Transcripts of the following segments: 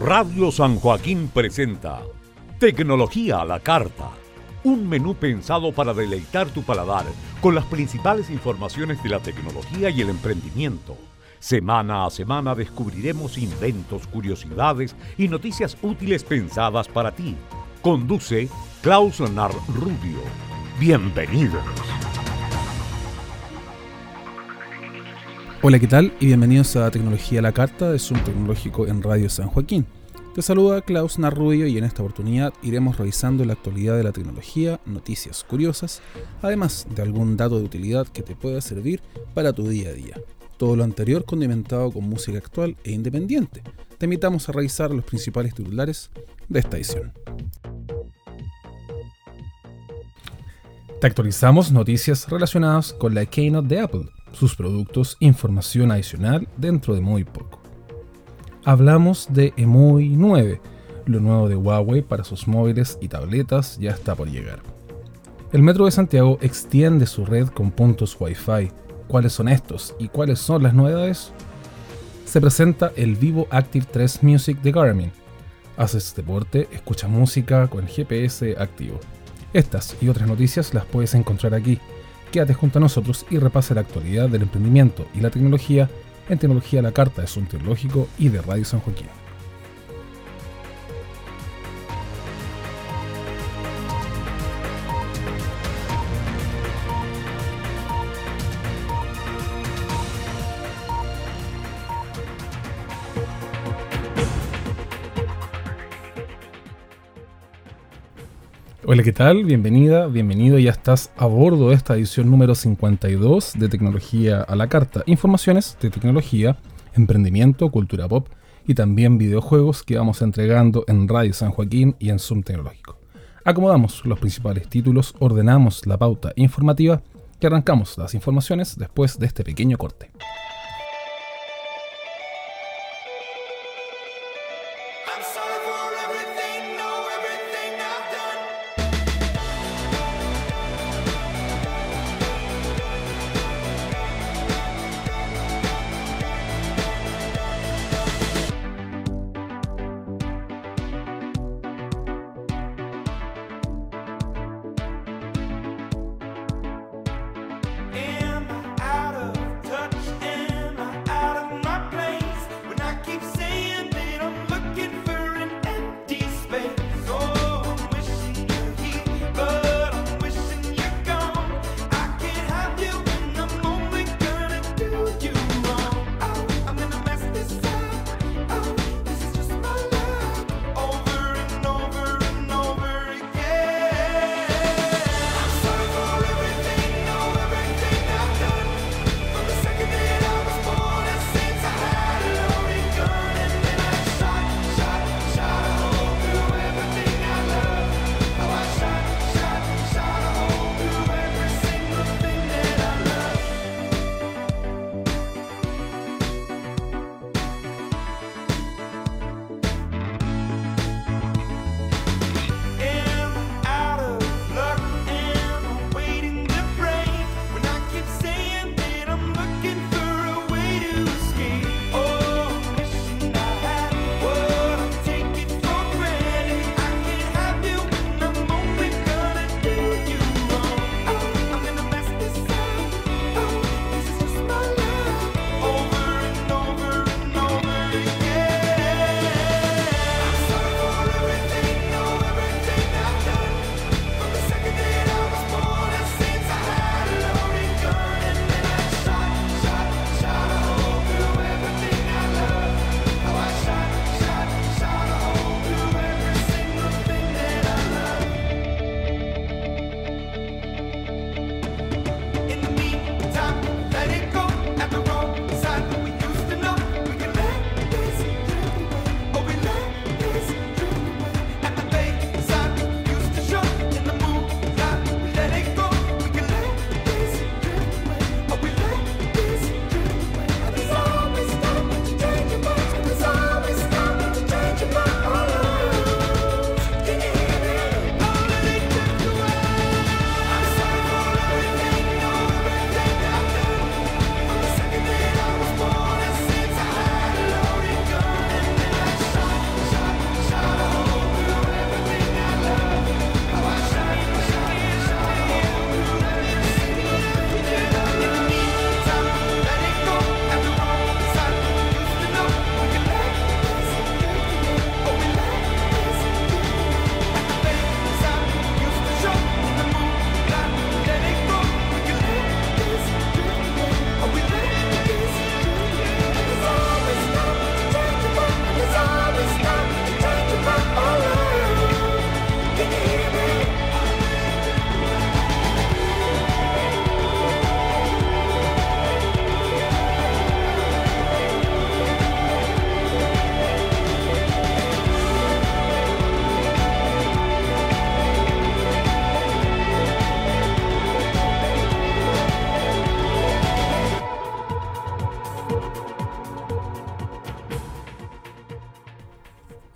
Radio San Joaquín presenta Tecnología a la Carta, un menú pensado para deleitar tu paladar con las principales informaciones de la tecnología y el emprendimiento. Semana a semana descubriremos inventos, curiosidades y noticias útiles pensadas para ti. Conduce Klaus Nar Rubio. Bienvenidos. Hola, ¿qué tal? Y bienvenidos a Tecnología la Carta de Zoom Tecnológico en Radio San Joaquín. Te saluda Klaus Narrubio y en esta oportunidad iremos revisando la actualidad de la tecnología, noticias curiosas, además de algún dato de utilidad que te pueda servir para tu día a día. Todo lo anterior condimentado con música actual e independiente. Te invitamos a revisar los principales titulares de esta edición. Te actualizamos noticias relacionadas con la Keynote de Apple sus productos información adicional dentro de muy poco. Hablamos de EMUI 9, lo nuevo de Huawei para sus móviles y tabletas ya está por llegar. El Metro de Santiago extiende su red con puntos Wi-Fi. ¿Cuáles son estos y cuáles son las novedades? Se presenta el Vivo Active 3 Music de Garmin. Haces deporte, escucha música con el GPS activo. Estas y otras noticias las puedes encontrar aquí quédate junto a nosotros y repasa la actualidad del emprendimiento y la tecnología en Tecnología la Carta de Zoom Tecnológico y de Radio San Joaquín. Hola, ¿qué tal? Bienvenida, bienvenido. Ya estás a bordo de esta edición número 52 de Tecnología a la Carta. Informaciones de tecnología, emprendimiento, cultura pop y también videojuegos que vamos entregando en Radio San Joaquín y en Zoom Tecnológico. Acomodamos los principales títulos, ordenamos la pauta informativa y arrancamos las informaciones después de este pequeño corte. And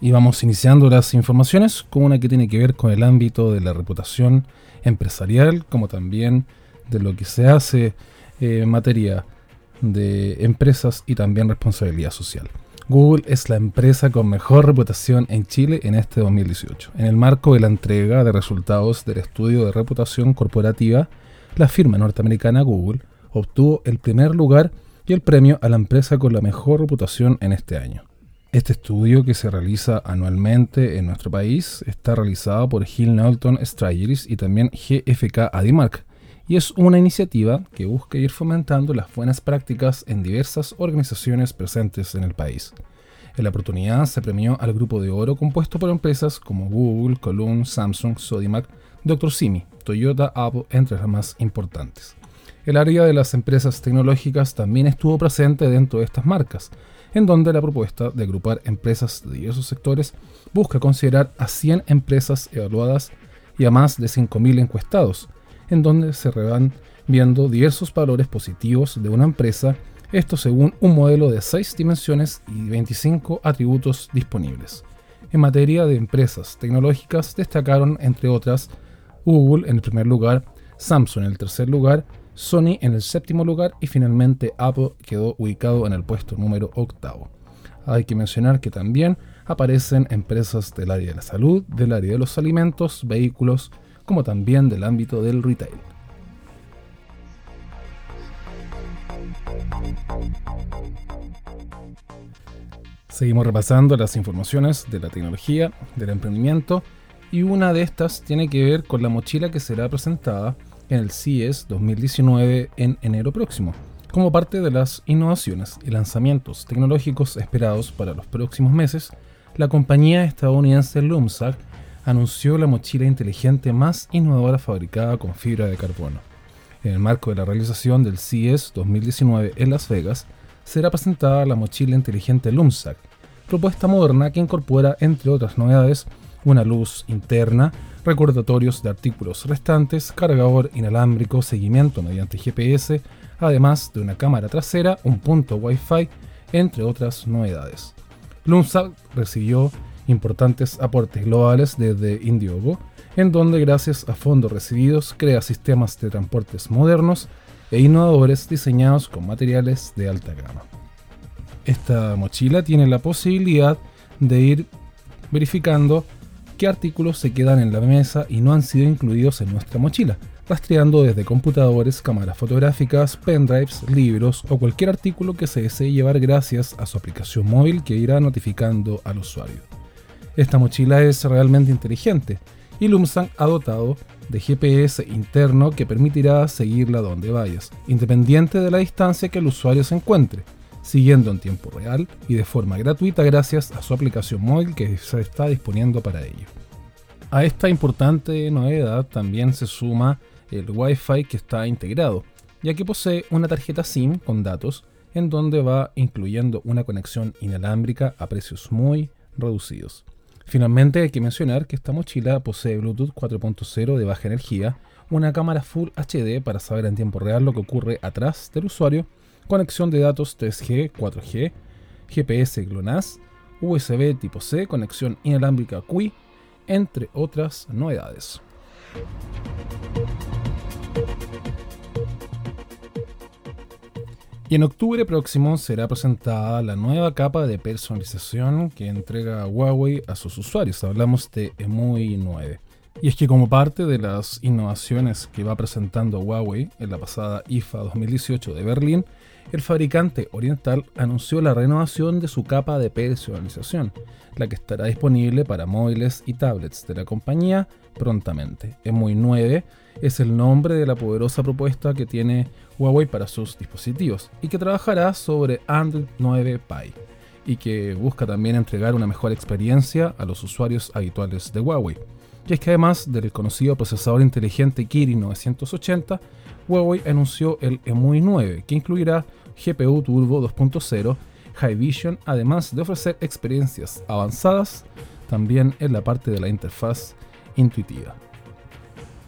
Y vamos iniciando las informaciones con una que tiene que ver con el ámbito de la reputación empresarial, como también de lo que se hace eh, en materia de empresas y también responsabilidad social. Google es la empresa con mejor reputación en Chile en este 2018. En el marco de la entrega de resultados del estudio de reputación corporativa, la firma norteamericana Google obtuvo el primer lugar y el premio a la empresa con la mejor reputación en este año. Este estudio, que se realiza anualmente en nuestro país, está realizado por Hill Knowlton Strategies y también GFK Adimark, y es una iniciativa que busca ir fomentando las buenas prácticas en diversas organizaciones presentes en el país. En la oportunidad se premió al grupo de oro compuesto por empresas como Google, Column, Samsung, Sodimac, Dr. Simi, Toyota, Apple, entre las más importantes. El área de las empresas tecnológicas también estuvo presente dentro de estas marcas, en donde la propuesta de agrupar empresas de diversos sectores busca considerar a 100 empresas evaluadas y a más de 5.000 encuestados, en donde se van viendo diversos valores positivos de una empresa, esto según un modelo de 6 dimensiones y 25 atributos disponibles. En materia de empresas tecnológicas destacaron, entre otras, Google en el primer lugar, Samsung en el tercer lugar, Sony en el séptimo lugar y finalmente Apple quedó ubicado en el puesto número octavo. Hay que mencionar que también aparecen empresas del área de la salud, del área de los alimentos, vehículos, como también del ámbito del retail. Seguimos repasando las informaciones de la tecnología, del emprendimiento, y una de estas tiene que ver con la mochila que será presentada en el CES 2019 en enero próximo, como parte de las innovaciones y lanzamientos tecnológicos esperados para los próximos meses, la compañía estadounidense Lumsag anunció la mochila inteligente más innovadora fabricada con fibra de carbono. En el marco de la realización del CES 2019 en Las Vegas, será presentada la mochila inteligente Lumsag, propuesta moderna que incorpora, entre otras novedades, una luz interna recordatorios de artículos restantes, cargador inalámbrico, seguimiento mediante GPS, además de una cámara trasera, un punto Wi-Fi, entre otras novedades. Lumsag recibió importantes aportes globales desde Indiegogo, en donde gracias a fondos recibidos crea sistemas de transportes modernos e innovadores diseñados con materiales de alta gama. Esta mochila tiene la posibilidad de ir verificando qué artículos se quedan en la mesa y no han sido incluidos en nuestra mochila, rastreando desde computadores, cámaras fotográficas, pendrives, libros o cualquier artículo que se desee llevar gracias a su aplicación móvil que irá notificando al usuario. Esta mochila es realmente inteligente y Lumsang ha dotado de GPS interno que permitirá seguirla donde vayas, independiente de la distancia que el usuario se encuentre, siguiendo en tiempo real y de forma gratuita gracias a su aplicación móvil que se está disponiendo para ello. A esta importante novedad también se suma el Wi-Fi que está integrado, ya que posee una tarjeta SIM con datos en donde va incluyendo una conexión inalámbrica a precios muy reducidos. Finalmente hay que mencionar que esta mochila posee Bluetooth 4.0 de baja energía, una cámara Full HD para saber en tiempo real lo que ocurre atrás del usuario conexión de datos 3G, 4G, GPS GLONASS, USB tipo C, conexión inalámbrica QI, entre otras novedades. Y en octubre próximo será presentada la nueva capa de personalización que entrega Huawei a sus usuarios. Hablamos de EMUI 9. Y es que como parte de las innovaciones que va presentando Huawei en la pasada IFA 2018 de Berlín, el fabricante oriental anunció la renovación de su capa de personalización, la que estará disponible para móviles y tablets de la compañía prontamente. EMUI 9 es el nombre de la poderosa propuesta que tiene Huawei para sus dispositivos y que trabajará sobre Android 9 Pie y que busca también entregar una mejor experiencia a los usuarios habituales de Huawei. Y es que además del conocido procesador inteligente Kirin 980, Huawei anunció el EMUI 9, que incluirá GPU Turbo 2.0 High Vision, además de ofrecer experiencias avanzadas también en la parte de la interfaz intuitiva.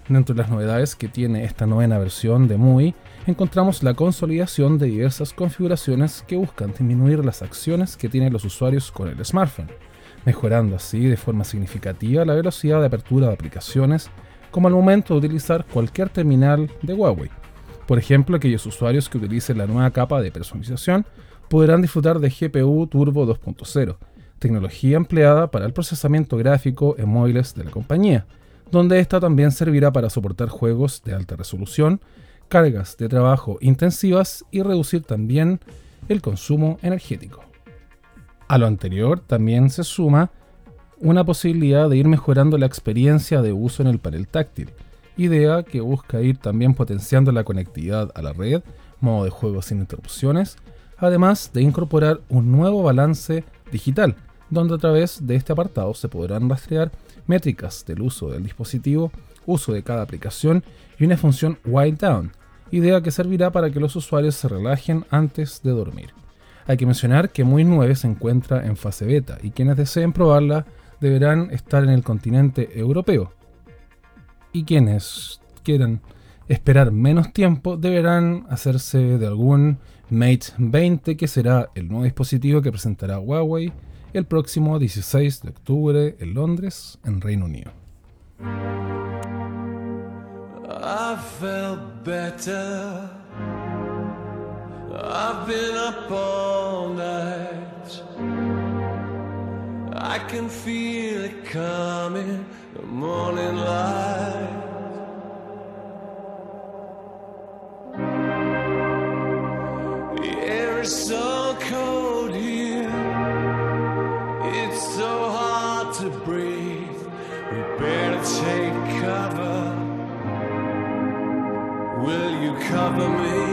Dentro de las novedades que tiene esta novena versión de MUI, encontramos la consolidación de diversas configuraciones que buscan disminuir las acciones que tienen los usuarios con el smartphone, mejorando así de forma significativa la velocidad de apertura de aplicaciones como al momento de utilizar cualquier terminal de Huawei. Por ejemplo, aquellos usuarios que utilicen la nueva capa de personalización podrán disfrutar de GPU Turbo 2.0, tecnología empleada para el procesamiento gráfico en móviles de la compañía, donde esta también servirá para soportar juegos de alta resolución, cargas de trabajo intensivas y reducir también el consumo energético. A lo anterior también se suma una posibilidad de ir mejorando la experiencia de uso en el panel táctil, idea que busca ir también potenciando la conectividad a la red, modo de juego sin interrupciones, además de incorporar un nuevo balance digital, donde a través de este apartado se podrán rastrear métricas del uso del dispositivo, uso de cada aplicación y una función wind down, idea que servirá para que los usuarios se relajen antes de dormir. Hay que mencionar que Muy 9 se encuentra en fase beta y quienes deseen probarla deberán estar en el continente europeo. Y quienes quieran esperar menos tiempo deberán hacerse de algún Mate 20 que será el nuevo dispositivo que presentará Huawei el próximo 16 de octubre en Londres, en Reino Unido. I felt better. I've been up all night. I can feel it coming, the morning light. The air is so cold here. It's so hard to breathe. We better take cover. Will you cover me?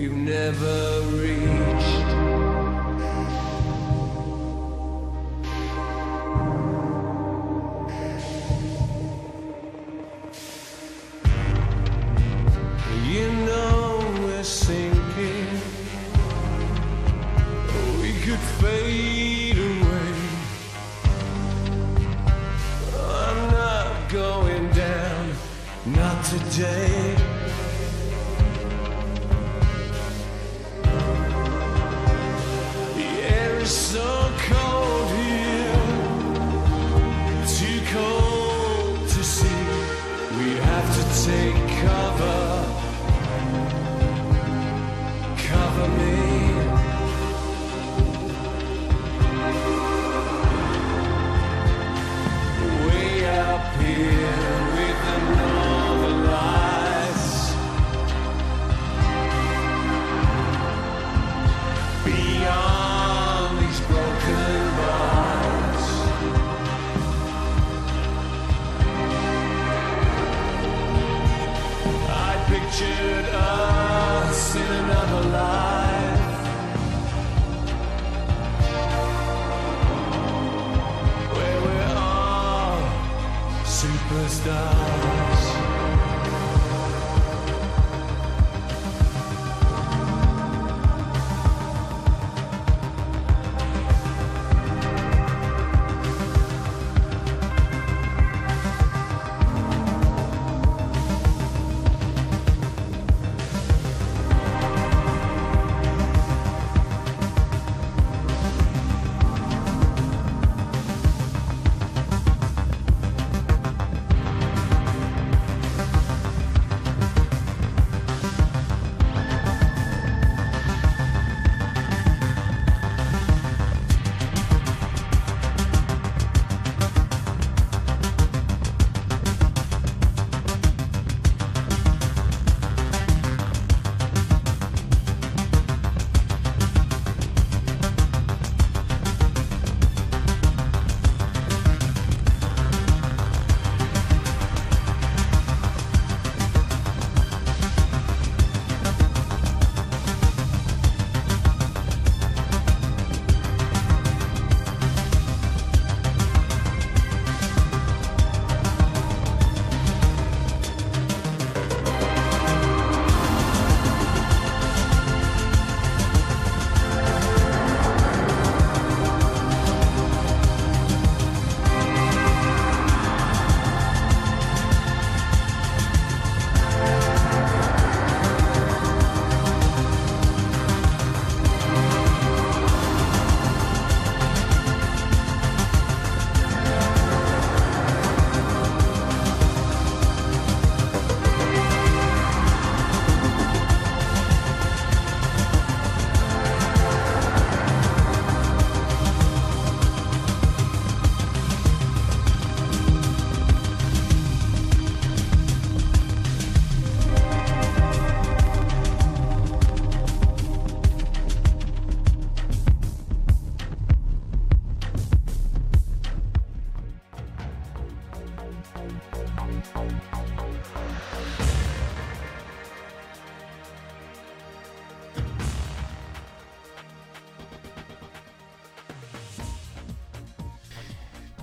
You never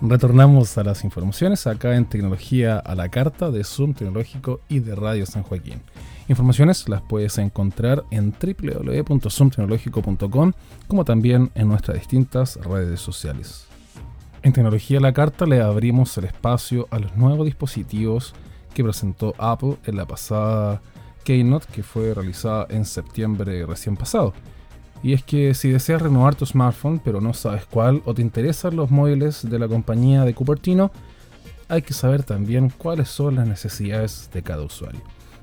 Retornamos a las informaciones acá en Tecnología a la Carta de Zoom Tecnológico y de Radio San Joaquín. Informaciones las puedes encontrar en www.zoomtecnológico.com como también en nuestras distintas redes sociales. En Tecnología a la Carta le abrimos el espacio a los nuevos dispositivos que presentó Apple en la pasada Keynote que fue realizada en septiembre recién pasado. Y es que si deseas renovar tu smartphone pero no sabes cuál o te interesan los móviles de la compañía de Cupertino, hay que saber también cuáles son las necesidades de cada usuario.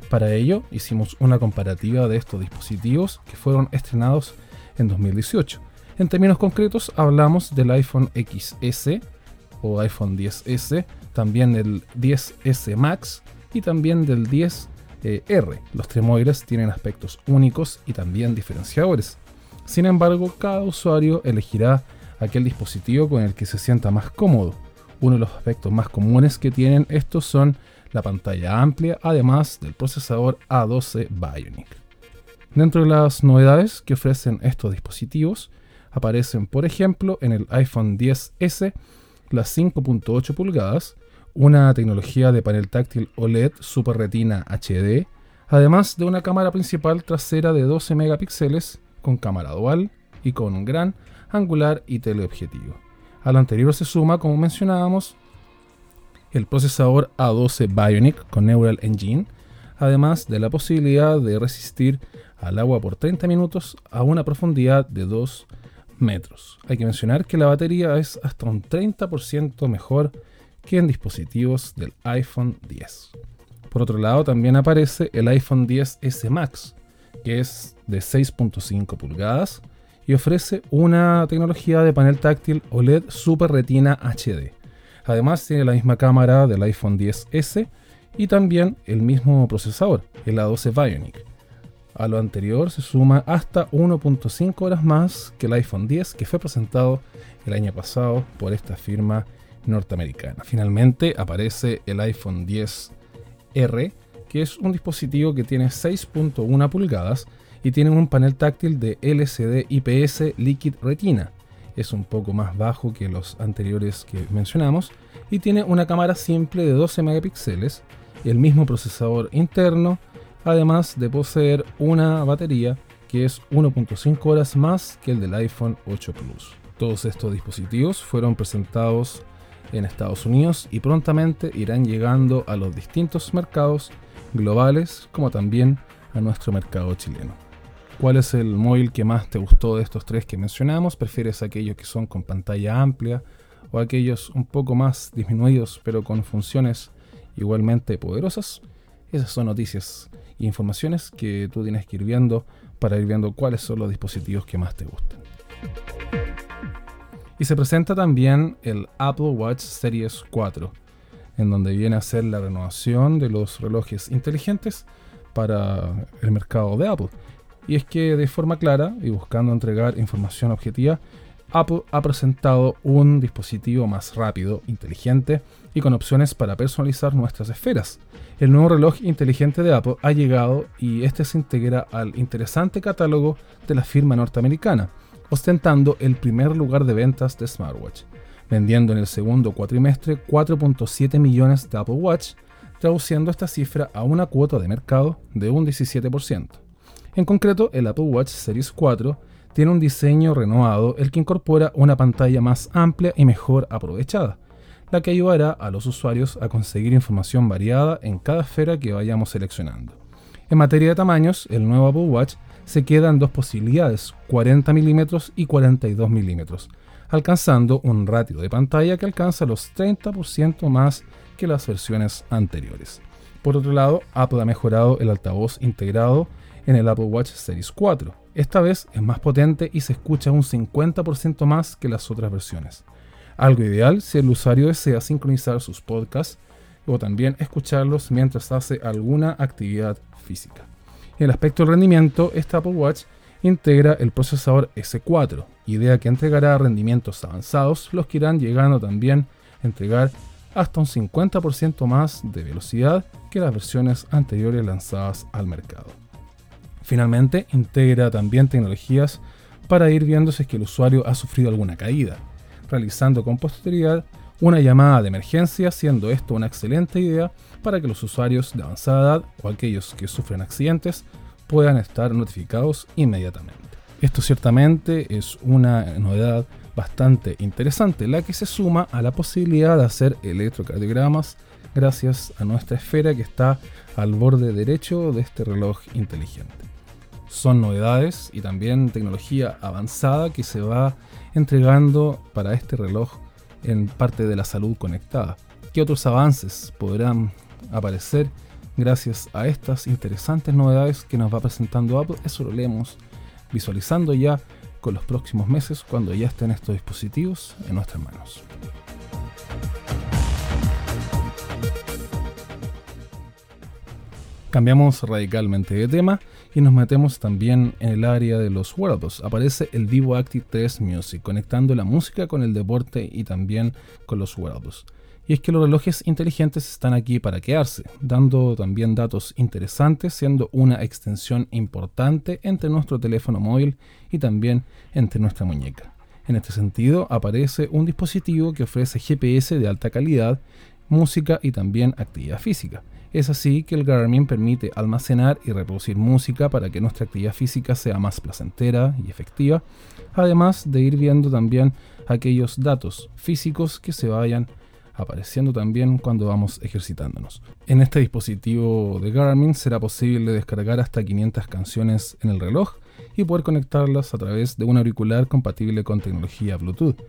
Para ello hicimos una comparativa de estos dispositivos que fueron estrenados en 2018. En términos concretos hablamos del iPhone XS o iPhone 10S, también del 10S Max y también del 10R. Los tres móviles tienen aspectos únicos y también diferenciadores. Sin embargo, cada usuario elegirá aquel dispositivo con el que se sienta más cómodo. Uno de los aspectos más comunes que tienen estos son la pantalla amplia, además del procesador A12 Bionic. Dentro de las novedades que ofrecen estos dispositivos, aparecen por ejemplo en el iPhone 10S las 5.8 pulgadas, una tecnología de panel táctil OLED Super Retina HD, además de una cámara principal trasera de 12 megapíxeles con cámara dual y con un gran angular y teleobjetivo. A lo anterior se suma, como mencionábamos, el procesador A12 Bionic con Neural Engine, además de la posibilidad de resistir al agua por 30 minutos a una profundidad de 2 metros. Hay que mencionar que la batería es hasta un 30% mejor que en dispositivos del iPhone 10. Por otro lado, también aparece el iPhone 10S Max, que es de 6.5 pulgadas y ofrece una tecnología de panel táctil OLED Super Retina HD. Además tiene la misma cámara del iPhone 10S y también el mismo procesador, el A12 Bionic. A lo anterior se suma hasta 1.5 horas más que el iPhone 10 que fue presentado el año pasado por esta firma norteamericana. Finalmente aparece el iPhone 10R que es un dispositivo que tiene 6.1 pulgadas y tiene un panel táctil de LCD IPS Liquid Retina. Es un poco más bajo que los anteriores que mencionamos y tiene una cámara simple de 12 megapíxeles, el mismo procesador interno, además de poseer una batería que es 1.5 horas más que el del iPhone 8 Plus. Todos estos dispositivos fueron presentados en Estados Unidos y prontamente irán llegando a los distintos mercados globales como también a nuestro mercado chileno. ¿Cuál es el móvil que más te gustó de estos tres que mencionamos? ¿Prefieres aquellos que son con pantalla amplia o aquellos un poco más disminuidos pero con funciones igualmente poderosas? Esas son noticias e informaciones que tú tienes que ir viendo para ir viendo cuáles son los dispositivos que más te gustan. Y se presenta también el Apple Watch Series 4 en donde viene a ser la renovación de los relojes inteligentes para el mercado de Apple. Y es que de forma clara y buscando entregar información objetiva, Apple ha presentado un dispositivo más rápido, inteligente y con opciones para personalizar nuestras esferas. El nuevo reloj inteligente de Apple ha llegado y este se integra al interesante catálogo de la firma norteamericana, ostentando el primer lugar de ventas de smartwatch vendiendo en el segundo cuatrimestre 4.7 millones de Apple Watch, traduciendo esta cifra a una cuota de mercado de un 17%. En concreto, el Apple Watch Series 4 tiene un diseño renovado el que incorpora una pantalla más amplia y mejor aprovechada, la que ayudará a los usuarios a conseguir información variada en cada esfera que vayamos seleccionando. En materia de tamaños, el nuevo Apple Watch se queda en dos posibilidades, 40 mm y 42 mm, alcanzando un ratio de pantalla que alcanza los 30% más que las versiones anteriores. Por otro lado, Apple ha mejorado el altavoz integrado en el Apple Watch Series 4. Esta vez es más potente y se escucha un 50% más que las otras versiones. Algo ideal si el usuario desea sincronizar sus podcasts o también escucharlos mientras hace alguna actividad física. En el aspecto del rendimiento, este Apple Watch integra el procesador S4, idea que entregará rendimientos avanzados, los que irán llegando también a entregar hasta un 50% más de velocidad que las versiones anteriores lanzadas al mercado. Finalmente, integra también tecnologías para ir viendo si que el usuario ha sufrido alguna caída, realizando con posterioridad una llamada de emergencia, siendo esto una excelente idea para que los usuarios de avanzada edad o aquellos que sufren accidentes puedan estar notificados inmediatamente. Esto ciertamente es una novedad bastante interesante, la que se suma a la posibilidad de hacer electrocardiogramas gracias a nuestra esfera que está al borde derecho de este reloj inteligente. Son novedades y también tecnología avanzada que se va entregando para este reloj en parte de la salud conectada. ¿Qué otros avances podrán aparecer gracias a estas interesantes novedades que nos va presentando Apple? Eso lo leemos visualizando ya con los próximos meses cuando ya estén estos dispositivos en nuestras manos. Cambiamos radicalmente de tema y nos metemos también en el área de los wearables. Aparece el Vivo Active 3 Music, conectando la música con el deporte y también con los wearables. Y es que los relojes inteligentes están aquí para quedarse, dando también datos interesantes, siendo una extensión importante entre nuestro teléfono móvil y también entre nuestra muñeca. En este sentido, aparece un dispositivo que ofrece GPS de alta calidad, música y también actividad física es así que el Garmin permite almacenar y reproducir música para que nuestra actividad física sea más placentera y efectiva, además de ir viendo también aquellos datos físicos que se vayan apareciendo también cuando vamos ejercitándonos. En este dispositivo de Garmin será posible descargar hasta 500 canciones en el reloj y poder conectarlas a través de un auricular compatible con tecnología Bluetooth.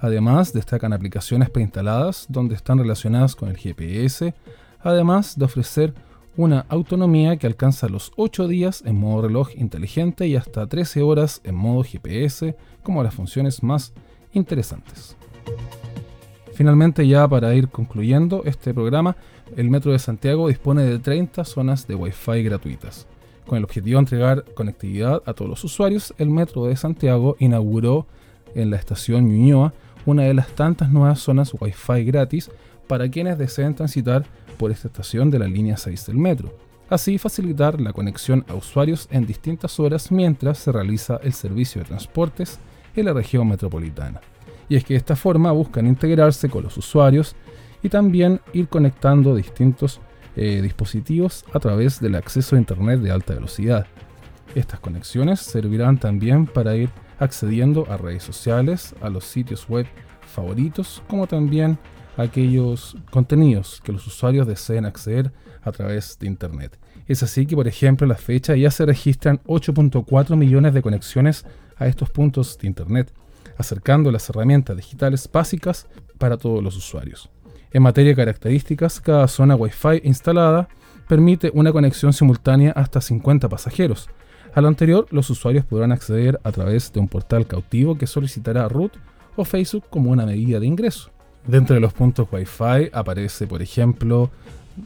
Además, destacan aplicaciones preinstaladas donde están relacionadas con el GPS, además de ofrecer una autonomía que alcanza los 8 días en modo reloj inteligente y hasta 13 horas en modo GPS como las funciones más interesantes. Finalmente ya para ir concluyendo este programa, el Metro de Santiago dispone de 30 zonas de Wi-Fi gratuitas. Con el objetivo de entregar conectividad a todos los usuarios, el Metro de Santiago inauguró en la estación Ñuñoa una de las tantas nuevas zonas Wi-Fi gratis para quienes deseen transitar por esta estación de la línea 6 del metro. Así facilitar la conexión a usuarios en distintas horas mientras se realiza el servicio de transportes en la región metropolitana. Y es que de esta forma buscan integrarse con los usuarios y también ir conectando distintos eh, dispositivos a través del acceso a Internet de alta velocidad. Estas conexiones servirán también para ir accediendo a redes sociales, a los sitios web favoritos, como también aquellos contenidos que los usuarios deseen acceder a través de Internet. Es así que, por ejemplo, a la fecha ya se registran 8.4 millones de conexiones a estos puntos de Internet, acercando las herramientas digitales básicas para todos los usuarios. En materia de características, cada zona Wi-Fi instalada permite una conexión simultánea hasta 50 pasajeros. A lo anterior, los usuarios podrán acceder a través de un portal cautivo que solicitará root o Facebook como una medida de ingreso. Dentro de los puntos Wi-Fi aparece, por ejemplo,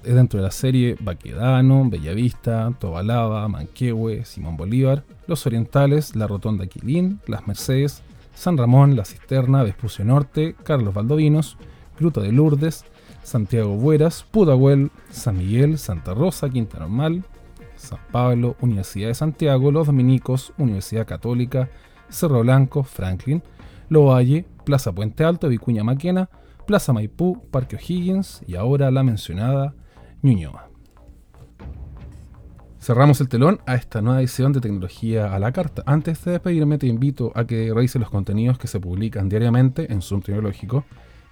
dentro de la serie Baquedano, Bellavista, Tobalaba, Manquehue, Simón Bolívar, Los Orientales, La Rotonda Quilín, Las Mercedes, San Ramón, La Cisterna, Vespucio Norte, Carlos Valdovinos, Gruta de Lourdes, Santiago Bueras, Pudahuel, San Miguel, Santa Rosa, Quinta Normal, San Pablo, Universidad de Santiago, Los Dominicos, Universidad Católica, Cerro Blanco, Franklin, Lovalle, Plaza Puente Alto, Vicuña Maquena, Plaza Maipú, Parque O'Higgins y ahora la mencionada Ñuñoa. Cerramos el telón a esta nueva edición de Tecnología a la Carta. Antes de despedirme, te invito a que revises los contenidos que se publican diariamente en Zoom Tecnológico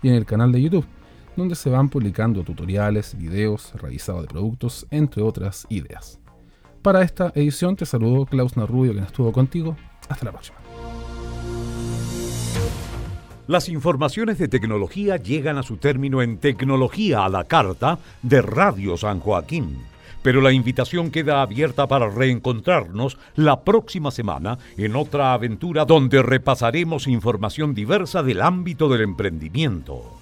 y en el canal de YouTube, donde se van publicando tutoriales, videos, revisados de productos, entre otras ideas. Para esta edición te saludo Klaus Narrubio, quien estuvo contigo. Hasta la próxima. Las informaciones de tecnología llegan a su término en Tecnología a la Carta de Radio San Joaquín. Pero la invitación queda abierta para reencontrarnos la próxima semana en otra aventura donde repasaremos información diversa del ámbito del emprendimiento.